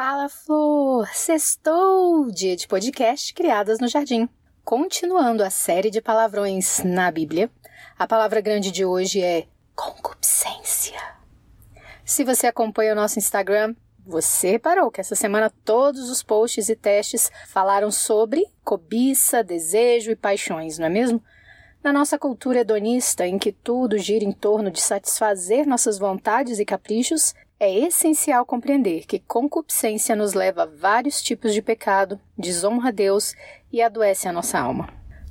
Fala Flor! Sextou! Dia de podcast Criadas no Jardim. Continuando a série de palavrões na Bíblia, a palavra grande de hoje é concupiscência. Se você acompanha o nosso Instagram, você reparou que essa semana todos os posts e testes falaram sobre cobiça, desejo e paixões, não é mesmo? Na nossa cultura hedonista, em que tudo gira em torno de satisfazer nossas vontades e caprichos, é essencial compreender que concupiscência nos leva a vários tipos de pecado, desonra a Deus e adoece a nossa alma.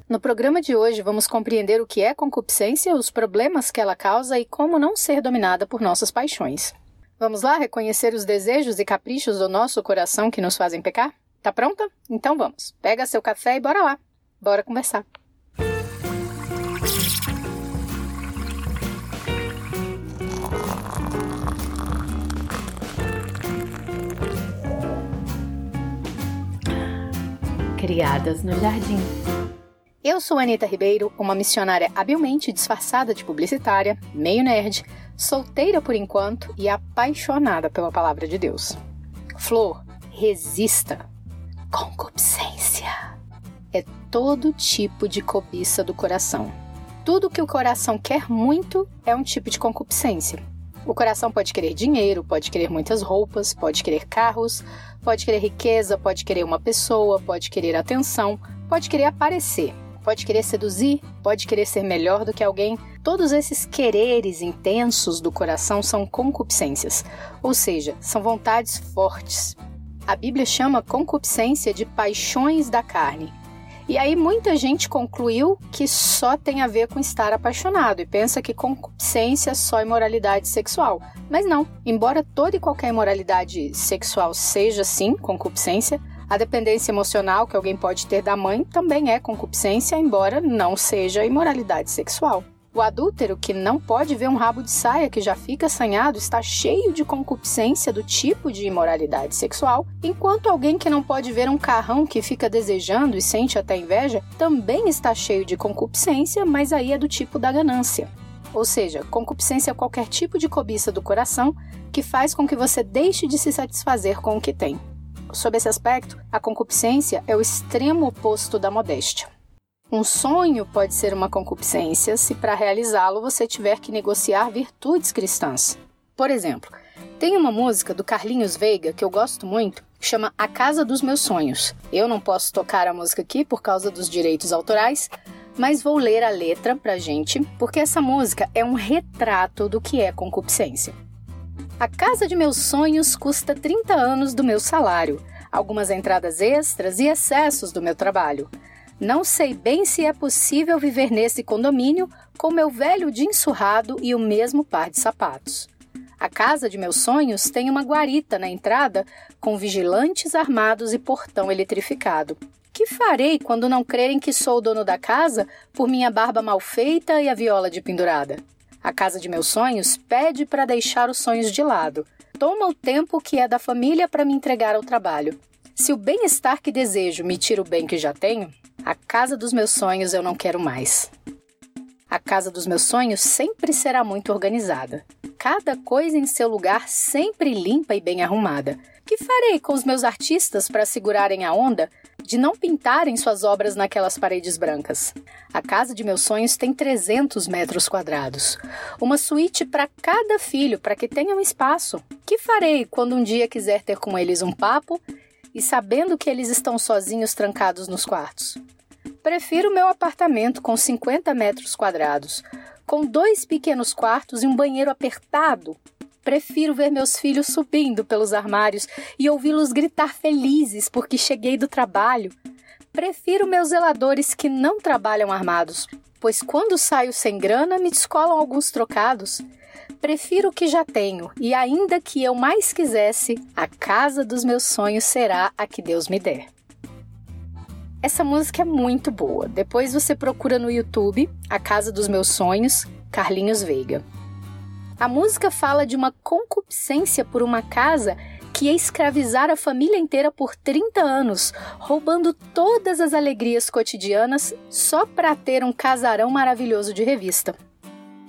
No programa de hoje, vamos compreender o que é concupiscência, os problemas que ela causa e como não ser dominada por nossas paixões. Vamos lá reconhecer os desejos e caprichos do nosso coração que nos fazem pecar? Tá pronta? Então vamos. Pega seu café e bora lá. Bora conversar. Criadas no Jardim. Eu sou Anita Ribeiro, uma missionária habilmente disfarçada de publicitária, meio nerd, solteira por enquanto e apaixonada pela palavra de Deus. Flor, resista. Concupiscência é todo tipo de cobiça do coração. Tudo que o coração quer muito é um tipo de concupiscência. O coração pode querer dinheiro, pode querer muitas roupas, pode querer carros, pode querer riqueza, pode querer uma pessoa, pode querer atenção, pode querer aparecer, pode querer seduzir, pode querer ser melhor do que alguém. Todos esses quereres intensos do coração são concupiscências, ou seja, são vontades fortes. A Bíblia chama concupiscência de paixões da carne, e aí muita gente concluiu que só tem a ver com estar apaixonado e pensa que concupiscência é só imoralidade sexual. Mas não, embora toda e qualquer imoralidade sexual seja sim concupiscência, a dependência emocional que alguém pode ter da mãe também é concupiscência, embora não seja imoralidade sexual. O adúltero que não pode ver um rabo de saia que já fica assanhado está cheio de concupiscência do tipo de imoralidade sexual, enquanto alguém que não pode ver um carrão que fica desejando e sente até inveja também está cheio de concupiscência, mas aí é do tipo da ganância. Ou seja, concupiscência é qualquer tipo de cobiça do coração que faz com que você deixe de se satisfazer com o que tem. Sob esse aspecto, a concupiscência é o extremo oposto da modéstia. Um sonho pode ser uma concupiscência se, para realizá-lo, você tiver que negociar virtudes cristãs. Por exemplo, tem uma música do Carlinhos Veiga que eu gosto muito, que chama A Casa dos Meus Sonhos. Eu não posso tocar a música aqui por causa dos direitos autorais, mas vou ler a letra pra gente, porque essa música é um retrato do que é concupiscência. A casa de meus sonhos custa 30 anos do meu salário, algumas entradas extras e excessos do meu trabalho. Não sei bem se é possível viver nesse condomínio com meu velho jeans surrado e o mesmo par de sapatos. A casa de meus sonhos tem uma guarita na entrada com vigilantes armados e portão eletrificado. Que farei quando não crerem que sou o dono da casa por minha barba mal feita e a viola de pendurada? A casa de meus sonhos pede para deixar os sonhos de lado. Toma o tempo que é da família para me entregar ao trabalho. Se o bem-estar que desejo me tira o bem que já tenho, a casa dos meus sonhos eu não quero mais. A casa dos meus sonhos sempre será muito organizada. Cada coisa em seu lugar sempre limpa e bem arrumada. Que farei com os meus artistas para segurarem a onda de não pintarem suas obras naquelas paredes brancas? A casa de meus sonhos tem 300 metros quadrados. Uma suíte para cada filho, para que tenham espaço. Que farei quando um dia quiser ter com eles um papo e sabendo que eles estão sozinhos trancados nos quartos? Prefiro meu apartamento com 50 metros quadrados, com dois pequenos quartos e um banheiro apertado. Prefiro ver meus filhos subindo pelos armários e ouvi-los gritar felizes porque cheguei do trabalho. Prefiro meus zeladores que não trabalham armados, pois quando saio sem grana me descolam alguns trocados. Prefiro o que já tenho, e ainda que eu mais quisesse, a casa dos meus sonhos será a que Deus me der. Essa música é muito boa. Depois você procura no YouTube A Casa dos Meus Sonhos, Carlinhos Veiga. A música fala de uma concupiscência por uma casa que ia escravizar a família inteira por 30 anos, roubando todas as alegrias cotidianas só para ter um casarão maravilhoso de revista.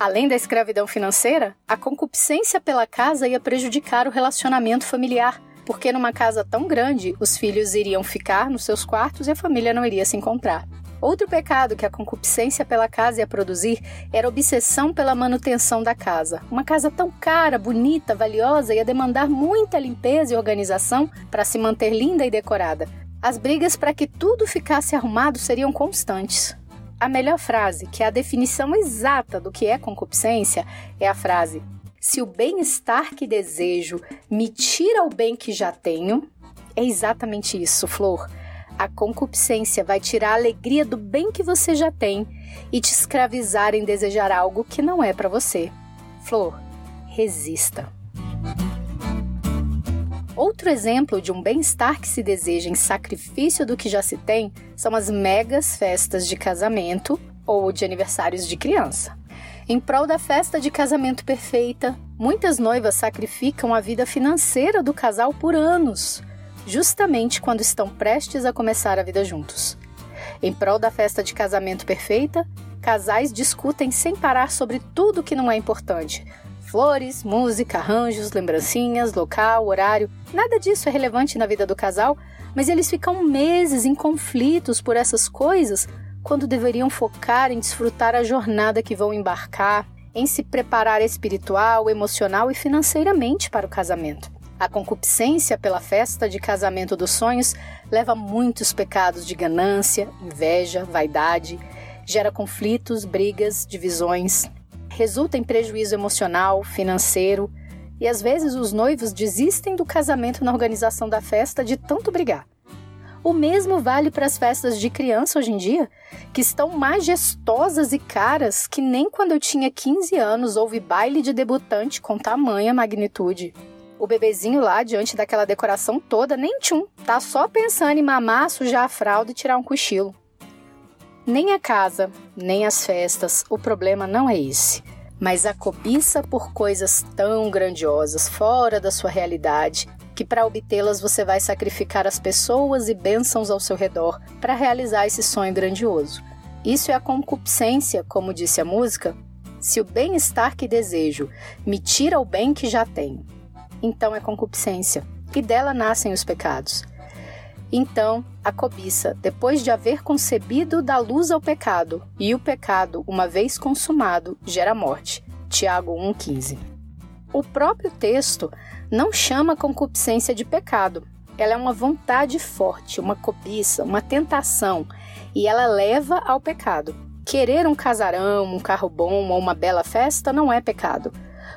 Além da escravidão financeira, a concupiscência pela casa ia prejudicar o relacionamento familiar, porque numa casa tão grande, os filhos iriam ficar nos seus quartos e a família não iria se encontrar. Outro pecado que a concupiscência pela casa ia produzir era a obsessão pela manutenção da casa. Uma casa tão cara, bonita, valiosa ia demandar muita limpeza e organização para se manter linda e decorada. As brigas para que tudo ficasse arrumado seriam constantes. A melhor frase, que é a definição exata do que é concupiscência, é a frase: Se o bem-estar que desejo me tira o bem que já tenho. É exatamente isso, Flor. A concupiscência vai tirar a alegria do bem que você já tem e te escravizar em desejar algo que não é para você. Flor, resista. Outro exemplo de um bem-estar que se deseja em sacrifício do que já se tem são as megas festas de casamento ou de aniversários de criança. Em prol da festa de casamento perfeita, muitas noivas sacrificam a vida financeira do casal por anos, justamente quando estão prestes a começar a vida juntos. Em prol da festa de casamento perfeita, casais discutem sem parar sobre tudo que não é importante, Flores, música, arranjos, lembrancinhas, local, horário, nada disso é relevante na vida do casal, mas eles ficam meses em conflitos por essas coisas quando deveriam focar em desfrutar a jornada que vão embarcar, em se preparar espiritual, emocional e financeiramente para o casamento. A concupiscência pela festa de casamento dos sonhos leva a muitos pecados de ganância, inveja, vaidade, gera conflitos, brigas, divisões, resulta em prejuízo emocional, financeiro, e às vezes os noivos desistem do casamento na organização da festa de tanto brigar. O mesmo vale para as festas de criança hoje em dia, que estão majestosas e caras que nem quando eu tinha 15 anos houve baile de debutante com tamanha magnitude. O bebezinho lá, diante daquela decoração toda, nem tchum, tá só pensando em mamar, sujar a fralda e tirar um cochilo. Nem a casa, nem as festas, o problema não é esse. Mas a cobiça por coisas tão grandiosas, fora da sua realidade, que para obtê-las você vai sacrificar as pessoas e bênçãos ao seu redor para realizar esse sonho grandioso. Isso é a concupiscência, como disse a música. Se o bem-estar que desejo me tira o bem que já tenho, então é concupiscência, e dela nascem os pecados. Então, a cobiça, depois de haver concebido, dá luz ao pecado, e o pecado, uma vez consumado, gera morte. Tiago 1,15. O próprio texto não chama concupiscência de pecado. Ela é uma vontade forte, uma cobiça, uma tentação, e ela leva ao pecado. Querer um casarão, um carro bom ou uma bela festa não é pecado.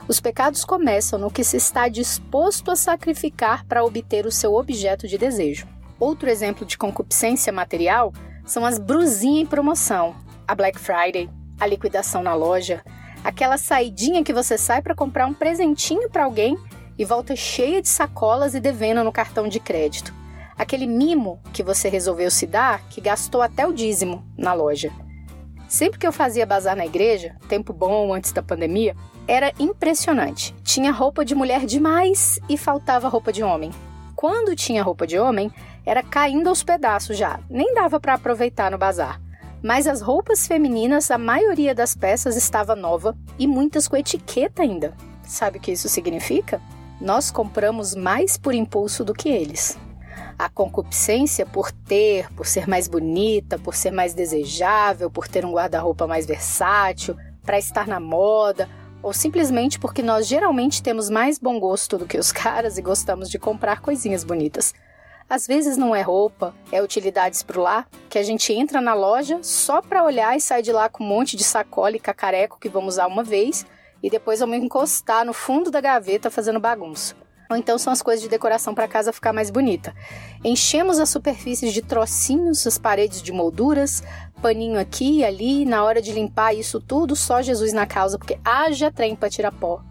Os pecados começam no que se está disposto a sacrificar para obter o seu objeto de desejo. Outro exemplo de concupiscência material são as brusinhas em promoção, a Black Friday, a liquidação na loja, aquela saidinha que você sai para comprar um presentinho para alguém e volta cheia de sacolas e devendo no cartão de crédito. Aquele mimo que você resolveu se dar que gastou até o dízimo na loja. Sempre que eu fazia bazar na igreja, tempo bom antes da pandemia, era impressionante. Tinha roupa de mulher demais e faltava roupa de homem. Quando tinha roupa de homem, era caindo aos pedaços já, nem dava para aproveitar no bazar. Mas as roupas femininas, a maioria das peças estava nova e muitas com etiqueta ainda. Sabe o que isso significa? Nós compramos mais por impulso do que eles. A concupiscência por ter, por ser mais bonita, por ser mais desejável, por ter um guarda-roupa mais versátil, para estar na moda, ou simplesmente porque nós geralmente temos mais bom gosto do que os caras e gostamos de comprar coisinhas bonitas. Às vezes não é roupa, é utilidades pro lar, que a gente entra na loja só para olhar e sai de lá com um monte de sacola e cacareco que vamos usar uma vez e depois vamos encostar no fundo da gaveta fazendo bagunça. Ou então são as coisas de decoração para casa ficar mais bonita. Enchemos as superfícies de trocinhos, as paredes de molduras, paninho aqui e ali, na hora de limpar isso tudo, só Jesus na causa, porque haja trem para tirar pó.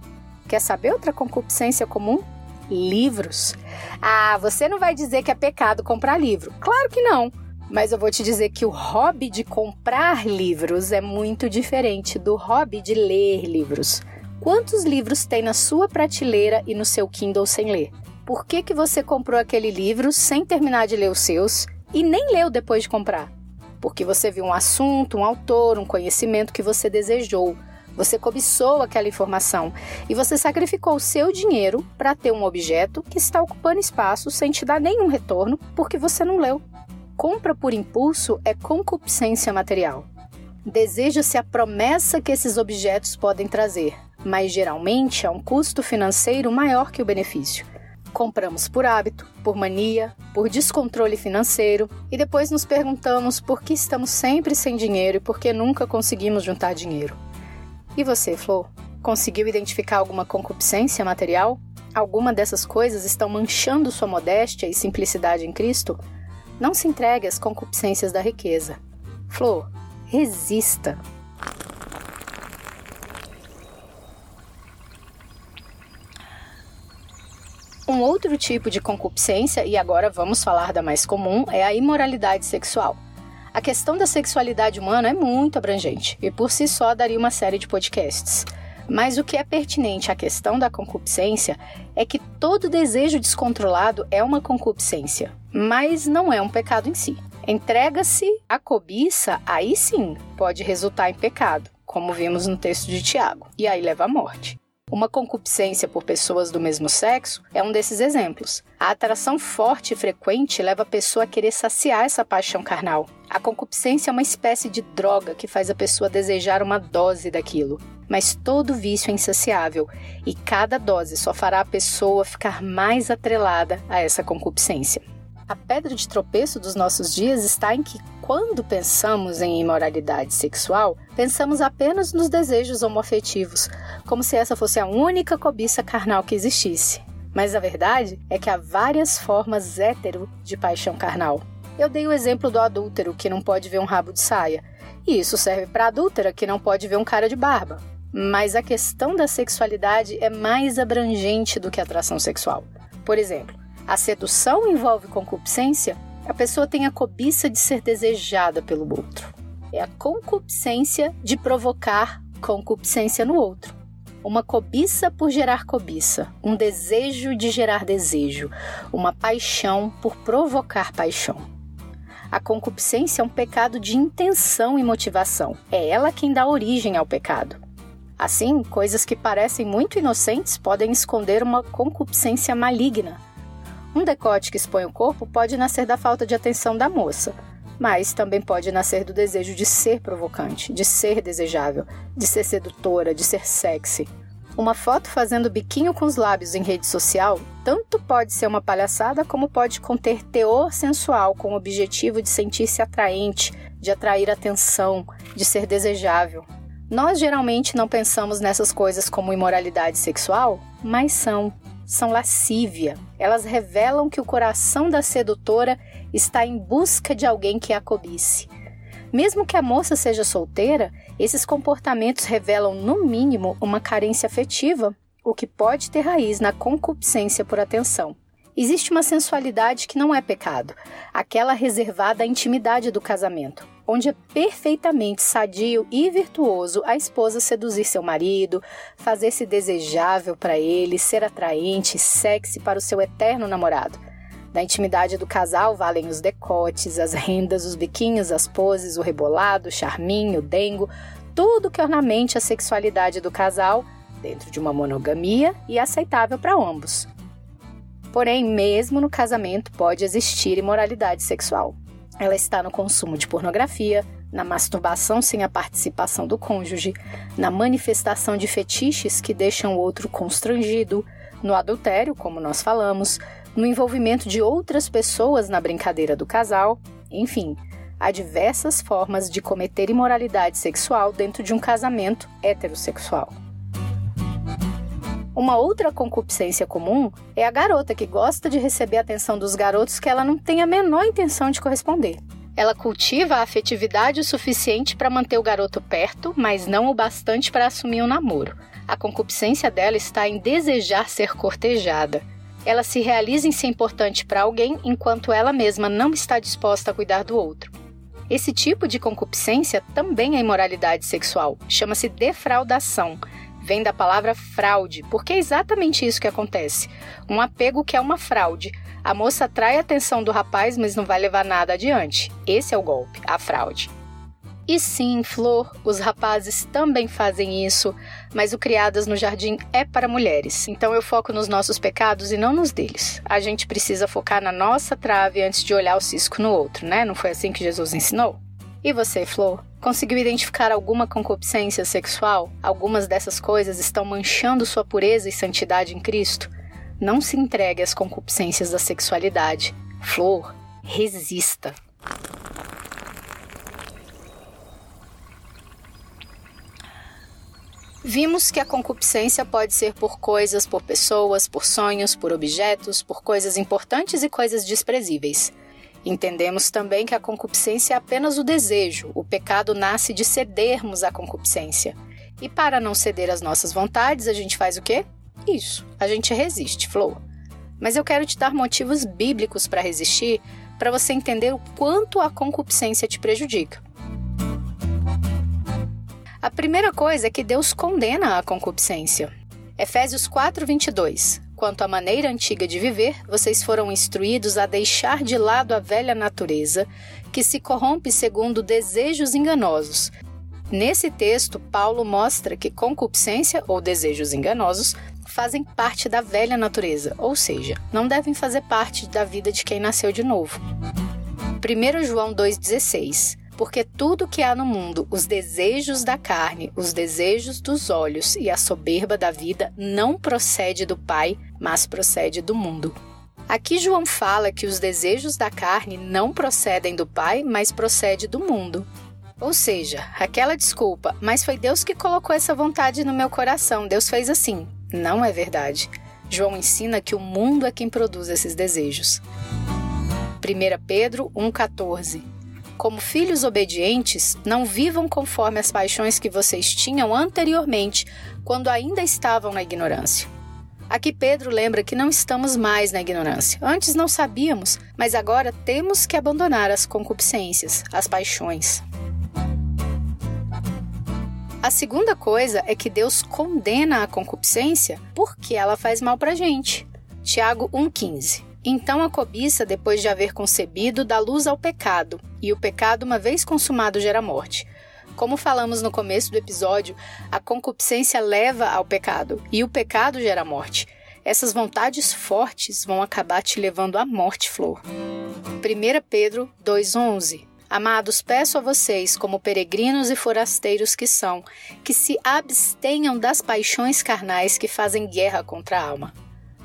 Quer saber outra concupiscência comum? Livros. Ah, você não vai dizer que é pecado comprar livro. Claro que não. Mas eu vou te dizer que o hobby de comprar livros é muito diferente do hobby de ler livros. Quantos livros tem na sua prateleira e no seu Kindle sem ler? Por que, que você comprou aquele livro sem terminar de ler os seus e nem leu depois de comprar? Porque você viu um assunto, um autor, um conhecimento que você desejou. Você cobiçou aquela informação e você sacrificou o seu dinheiro para ter um objeto que está ocupando espaço sem te dar nenhum retorno porque você não leu. Compra por impulso é concupiscência material. Deseja-se a promessa que esses objetos podem trazer, mas geralmente há um custo financeiro maior que o benefício. Compramos por hábito, por mania, por descontrole financeiro e depois nos perguntamos por que estamos sempre sem dinheiro e por que nunca conseguimos juntar dinheiro. E você, Flor? Conseguiu identificar alguma concupiscência material? Alguma dessas coisas estão manchando sua modéstia e simplicidade em Cristo? Não se entregue às concupiscências da riqueza. Flor, resista. Um outro tipo de concupiscência, e agora vamos falar da mais comum, é a imoralidade sexual. A questão da sexualidade humana é muito abrangente e por si só daria uma série de podcasts. Mas o que é pertinente à questão da concupiscência é que todo desejo descontrolado é uma concupiscência, mas não é um pecado em si. Entrega-se à cobiça, aí sim pode resultar em pecado, como vimos no texto de Tiago, e aí leva à morte. Uma concupiscência por pessoas do mesmo sexo é um desses exemplos. A atração forte e frequente leva a pessoa a querer saciar essa paixão carnal. A concupiscência é uma espécie de droga que faz a pessoa desejar uma dose daquilo. Mas todo vício é insaciável e cada dose só fará a pessoa ficar mais atrelada a essa concupiscência. A pedra de tropeço dos nossos dias está em que, quando pensamos em imoralidade sexual, pensamos apenas nos desejos homoafetivos, como se essa fosse a única cobiça carnal que existisse. Mas a verdade é que há várias formas hétero de paixão carnal. Eu dei o exemplo do adúltero que não pode ver um rabo de saia, e isso serve para a adúltera que não pode ver um cara de barba. Mas a questão da sexualidade é mais abrangente do que a atração sexual. Por exemplo, a sedução envolve concupiscência, a pessoa tem a cobiça de ser desejada pelo outro. É a concupiscência de provocar concupiscência no outro. Uma cobiça por gerar cobiça, um desejo de gerar desejo, uma paixão por provocar paixão. A concupiscência é um pecado de intenção e motivação. É ela quem dá origem ao pecado. Assim, coisas que parecem muito inocentes podem esconder uma concupiscência maligna, um decote que expõe o corpo pode nascer da falta de atenção da moça, mas também pode nascer do desejo de ser provocante, de ser desejável, de ser sedutora, de ser sexy. Uma foto fazendo biquinho com os lábios em rede social tanto pode ser uma palhaçada como pode conter teor sensual com o objetivo de sentir-se atraente, de atrair atenção, de ser desejável. Nós geralmente não pensamos nessas coisas como imoralidade sexual, mas são são lascívia. Elas revelam que o coração da sedutora está em busca de alguém que a cobice. Mesmo que a moça seja solteira, esses comportamentos revelam, no mínimo, uma carência afetiva, o que pode ter raiz na concupiscência por atenção. Existe uma sensualidade que não é pecado, aquela reservada à intimidade do casamento, onde é perfeitamente sadio e virtuoso a esposa seduzir seu marido, fazer-se desejável para ele, ser atraente, sexy para o seu eterno namorado. Da intimidade do casal valem os decotes, as rendas, os biquinhos, as poses, o rebolado, o charminho, o dengo, tudo que ornamente a sexualidade do casal dentro de uma monogamia e aceitável para ambos. Porém, mesmo no casamento pode existir imoralidade sexual. Ela está no consumo de pornografia, na masturbação sem a participação do cônjuge, na manifestação de fetiches que deixam o outro constrangido, no adultério, como nós falamos, no envolvimento de outras pessoas na brincadeira do casal, enfim, há diversas formas de cometer imoralidade sexual dentro de um casamento heterossexual. Uma outra concupiscência comum é a garota que gosta de receber a atenção dos garotos que ela não tem a menor intenção de corresponder. Ela cultiva a afetividade o suficiente para manter o garoto perto, mas não o bastante para assumir um namoro. A concupiscência dela está em desejar ser cortejada. Ela se realiza em ser importante para alguém enquanto ela mesma não está disposta a cuidar do outro. Esse tipo de concupiscência também é imoralidade sexual, chama-se defraudação vem da palavra fraude, porque é exatamente isso que acontece. Um apego que é uma fraude. A moça atrai a atenção do rapaz, mas não vai levar nada adiante. Esse é o golpe, a fraude. E sim, Flor, os rapazes também fazem isso, mas o Criadas no Jardim é para mulheres. Então eu foco nos nossos pecados e não nos deles. A gente precisa focar na nossa trave antes de olhar o cisco no outro, né? Não foi assim que Jesus ensinou? E você, Flor? Conseguiu identificar alguma concupiscência sexual? Algumas dessas coisas estão manchando sua pureza e santidade em Cristo? Não se entregue às concupiscências da sexualidade. Flor, resista. Vimos que a concupiscência pode ser por coisas, por pessoas, por sonhos, por objetos, por coisas importantes e coisas desprezíveis. Entendemos também que a concupiscência é apenas o desejo, o pecado nasce de cedermos à concupiscência. E para não ceder às nossas vontades, a gente faz o quê? Isso, a gente resiste, Flor. Mas eu quero te dar motivos bíblicos para resistir, para você entender o quanto a concupiscência te prejudica. A primeira coisa é que Deus condena a concupiscência. Efésios 4:22. Quanto à maneira antiga de viver, vocês foram instruídos a deixar de lado a velha natureza, que se corrompe segundo desejos enganosos. Nesse texto, Paulo mostra que concupiscência ou desejos enganosos fazem parte da velha natureza, ou seja, não devem fazer parte da vida de quem nasceu de novo. 1 João 2,16 porque tudo que há no mundo, os desejos da carne, os desejos dos olhos e a soberba da vida, não procede do Pai, mas procede do mundo. Aqui João fala que os desejos da carne não procedem do Pai, mas procede do mundo. Ou seja, aquela desculpa, mas foi Deus que colocou essa vontade no meu coração, Deus fez assim. Não é verdade. João ensina que o mundo é quem produz esses desejos. 1 Pedro 1,14 como filhos obedientes, não vivam conforme as paixões que vocês tinham anteriormente, quando ainda estavam na ignorância. Aqui Pedro lembra que não estamos mais na ignorância. Antes não sabíamos, mas agora temos que abandonar as concupiscências, as paixões. A segunda coisa é que Deus condena a concupiscência porque ela faz mal pra gente. Tiago 1,15 então a cobiça, depois de haver concebido, dá luz ao pecado, e o pecado, uma vez consumado, gera morte. Como falamos no começo do episódio, a concupiscência leva ao pecado, e o pecado gera morte. Essas vontades fortes vão acabar te levando à morte, Flor. 1 Pedro 2,11 Amados, peço a vocês, como peregrinos e forasteiros que são, que se abstenham das paixões carnais que fazem guerra contra a alma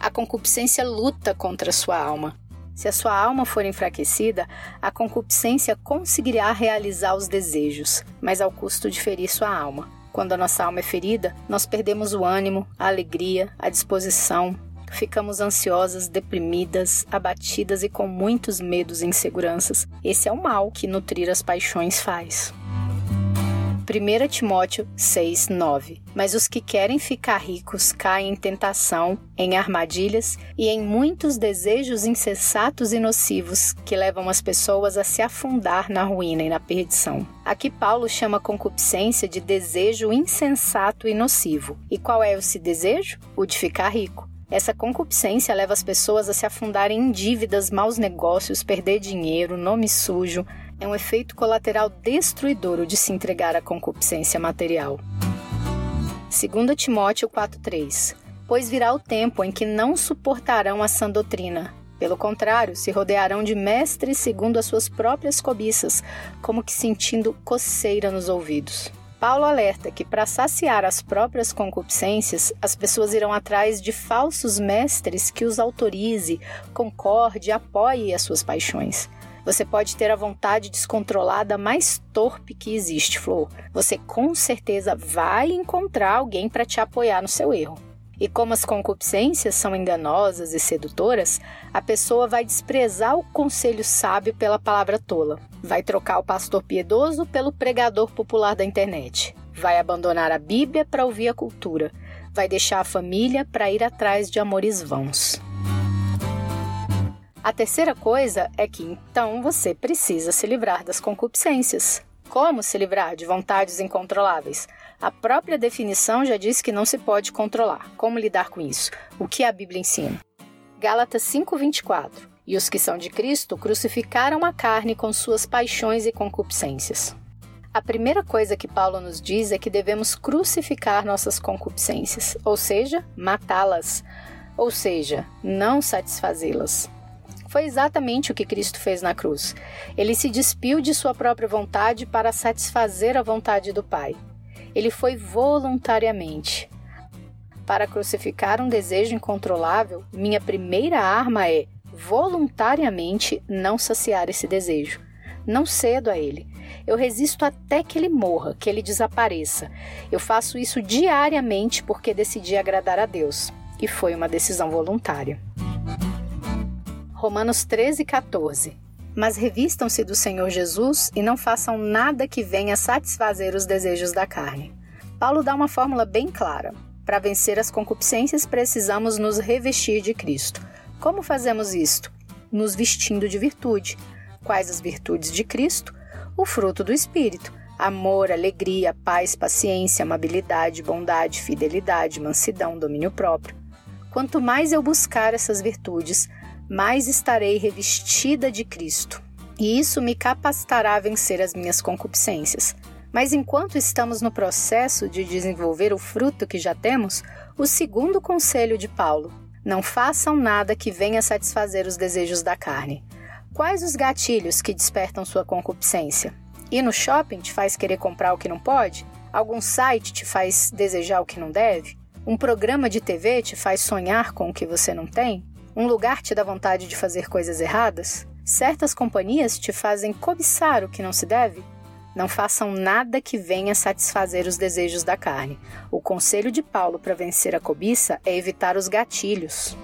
a concupiscência luta contra a sua alma. Se a sua alma for enfraquecida, a concupiscência conseguirá realizar os desejos, mas ao custo de ferir sua alma. Quando a nossa alma é ferida, nós perdemos o ânimo, a alegria, a disposição, ficamos ansiosas, deprimidas, abatidas e com muitos medos e inseguranças. Esse é o mal que nutrir as paixões faz. 1 Timóteo 6, 9. Mas os que querem ficar ricos caem em tentação, em armadilhas e em muitos desejos insensatos e nocivos que levam as pessoas a se afundar na ruína e na perdição. Aqui Paulo chama concupiscência de desejo insensato e nocivo. E qual é esse desejo? O de ficar rico. Essa concupiscência leva as pessoas a se afundarem em dívidas, maus negócios, perder dinheiro, nome sujo, é um efeito colateral destruidor o de se entregar à concupiscência material. 2 Timóteo 4,3 Pois virá o tempo em que não suportarão a sã doutrina. Pelo contrário, se rodearão de mestres segundo as suas próprias cobiças, como que sentindo coceira nos ouvidos. Paulo alerta que, para saciar as próprias concupiscências, as pessoas irão atrás de falsos mestres que os autorize, concorde apoie as suas paixões. Você pode ter a vontade descontrolada mais torpe que existe, Flor. Você com certeza vai encontrar alguém para te apoiar no seu erro. E como as concupiscências são enganosas e sedutoras, a pessoa vai desprezar o conselho sábio pela palavra tola. Vai trocar o pastor piedoso pelo pregador popular da internet. Vai abandonar a Bíblia para ouvir a cultura. Vai deixar a família para ir atrás de amores vãos. A terceira coisa é que então você precisa se livrar das concupiscências. Como se livrar de vontades incontroláveis? A própria definição já diz que não se pode controlar. Como lidar com isso? O que a Bíblia ensina? Gálatas 5:24. E os que são de Cristo crucificaram a carne com suas paixões e concupiscências. A primeira coisa que Paulo nos diz é que devemos crucificar nossas concupiscências, ou seja, matá-las, ou seja, não satisfazê-las. Foi exatamente o que Cristo fez na cruz. Ele se despiu de sua própria vontade para satisfazer a vontade do Pai. Ele foi voluntariamente. Para crucificar um desejo incontrolável, minha primeira arma é voluntariamente não saciar esse desejo. Não cedo a ele. Eu resisto até que ele morra, que ele desapareça. Eu faço isso diariamente porque decidi agradar a Deus. E foi uma decisão voluntária. Romanos 13, 14. Mas revistam-se do Senhor Jesus e não façam nada que venha satisfazer os desejos da carne. Paulo dá uma fórmula bem clara. Para vencer as concupiscências, precisamos nos revestir de Cristo. Como fazemos isto? Nos vestindo de virtude. Quais as virtudes de Cristo? O fruto do Espírito: amor, alegria, paz, paciência, amabilidade, bondade, fidelidade, mansidão, domínio próprio. Quanto mais eu buscar essas virtudes, mais estarei revestida de Cristo. E isso me capacitará a vencer as minhas concupiscências. Mas enquanto estamos no processo de desenvolver o fruto que já temos, o segundo conselho de Paulo: não façam nada que venha satisfazer os desejos da carne. Quais os gatilhos que despertam sua concupiscência? Ir no shopping te faz querer comprar o que não pode? Algum site te faz desejar o que não deve? Um programa de TV te faz sonhar com o que você não tem? Um lugar te dá vontade de fazer coisas erradas? Certas companhias te fazem cobiçar o que não se deve? Não façam nada que venha satisfazer os desejos da carne. O conselho de Paulo para vencer a cobiça é evitar os gatilhos.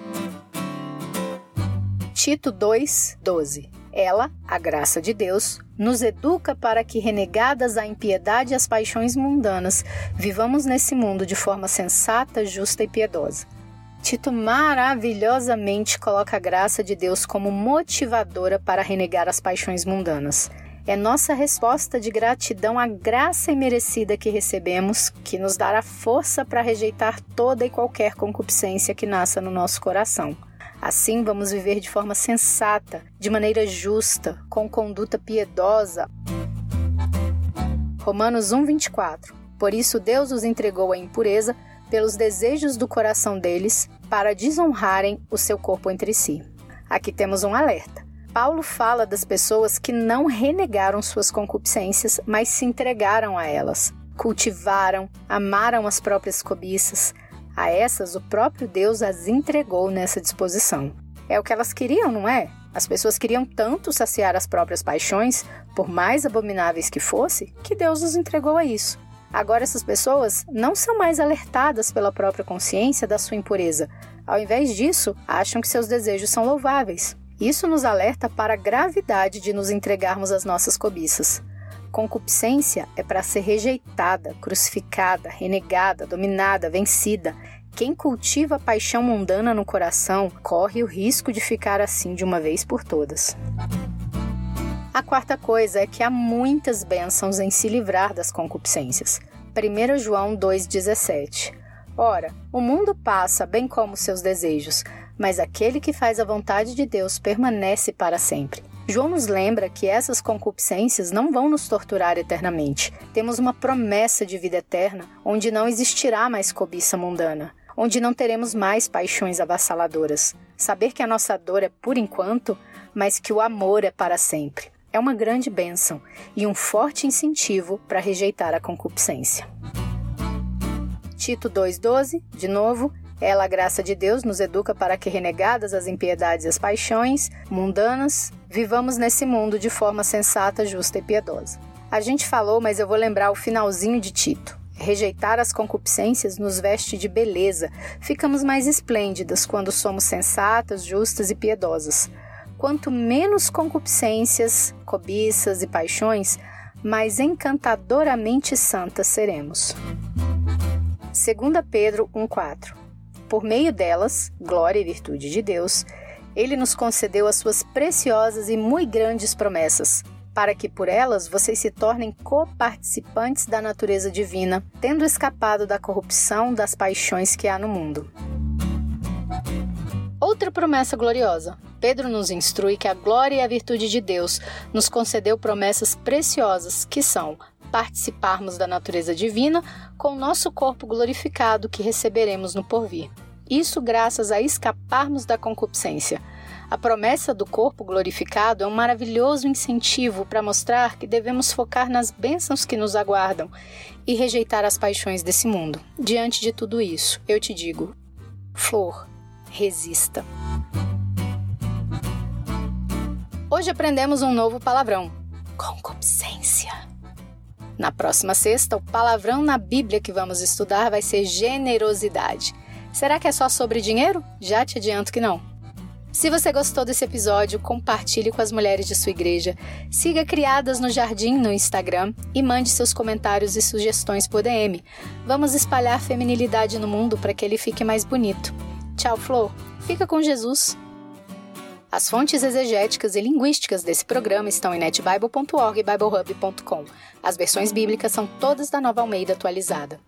Tito 2:12. Ela, a graça de Deus, nos educa para que, renegadas a impiedade e as paixões mundanas, vivamos nesse mundo de forma sensata, justa e piedosa. Tito maravilhosamente coloca a graça de Deus como motivadora para renegar as paixões mundanas. É nossa resposta de gratidão à graça imerecida que recebemos que nos dará força para rejeitar toda e qualquer concupiscência que nasça no nosso coração. Assim, vamos viver de forma sensata, de maneira justa, com conduta piedosa. Romanos 1:24. Por isso Deus os entregou à impureza pelos desejos do coração deles, para desonrarem o seu corpo entre si. Aqui temos um alerta. Paulo fala das pessoas que não renegaram suas concupiscências, mas se entregaram a elas, cultivaram, amaram as próprias cobiças, a essas, o próprio Deus as entregou nessa disposição. É o que elas queriam, não é? As pessoas queriam tanto saciar as próprias paixões, por mais abomináveis que fosse, que Deus os entregou a isso. Agora, essas pessoas não são mais alertadas pela própria consciência da sua impureza. Ao invés disso, acham que seus desejos são louváveis. Isso nos alerta para a gravidade de nos entregarmos às nossas cobiças. Concupiscência é para ser rejeitada, crucificada, renegada, dominada, vencida. Quem cultiva a paixão mundana no coração corre o risco de ficar assim de uma vez por todas. A quarta coisa é que há muitas bênçãos em se livrar das concupiscências. 1 João 2,17 Ora, o mundo passa bem como seus desejos, mas aquele que faz a vontade de Deus permanece para sempre. João nos lembra que essas concupiscências não vão nos torturar eternamente. Temos uma promessa de vida eterna, onde não existirá mais cobiça mundana, onde não teremos mais paixões avassaladoras. Saber que a nossa dor é por enquanto, mas que o amor é para sempre. É uma grande bênção e um forte incentivo para rejeitar a concupiscência. Tito 2,12, de novo, ela, a graça de Deus, nos educa para que, renegadas as impiedades e as paixões mundanas, vivamos nesse mundo de forma sensata, justa e piedosa. A gente falou, mas eu vou lembrar o finalzinho de Tito. Rejeitar as concupiscências nos veste de beleza. Ficamos mais esplêndidas quando somos sensatas, justas e piedosas. Quanto menos concupiscências, cobiças e paixões, mais encantadoramente santas seremos. 2 Pedro 1,4 por meio delas, glória e virtude de Deus, ele nos concedeu as suas preciosas e muito grandes promessas, para que por elas vocês se tornem coparticipantes da natureza divina, tendo escapado da corrupção das paixões que há no mundo. Outra promessa gloriosa. Pedro nos instrui que a glória e a virtude de Deus nos concedeu promessas preciosas que são participarmos da natureza divina com o nosso corpo glorificado que receberemos no porvir. Isso graças a escaparmos da concupiscência. A promessa do corpo glorificado é um maravilhoso incentivo para mostrar que devemos focar nas bênçãos que nos aguardam e rejeitar as paixões desse mundo. Diante de tudo isso, eu te digo: Flor, resista. Hoje aprendemos um novo palavrão: concupiscência. Na próxima sexta, o palavrão na Bíblia que vamos estudar vai ser generosidade. Será que é só sobre dinheiro? Já te adianto que não. Se você gostou desse episódio, compartilhe com as mulheres de sua igreja, siga Criadas no Jardim no Instagram e mande seus comentários e sugestões por DM. Vamos espalhar feminilidade no mundo para que ele fique mais bonito. Tchau, Flor. Fica com Jesus. As fontes exegéticas e linguísticas desse programa estão em netbible.org e biblehub.com. As versões bíblicas são todas da Nova Almeida atualizada.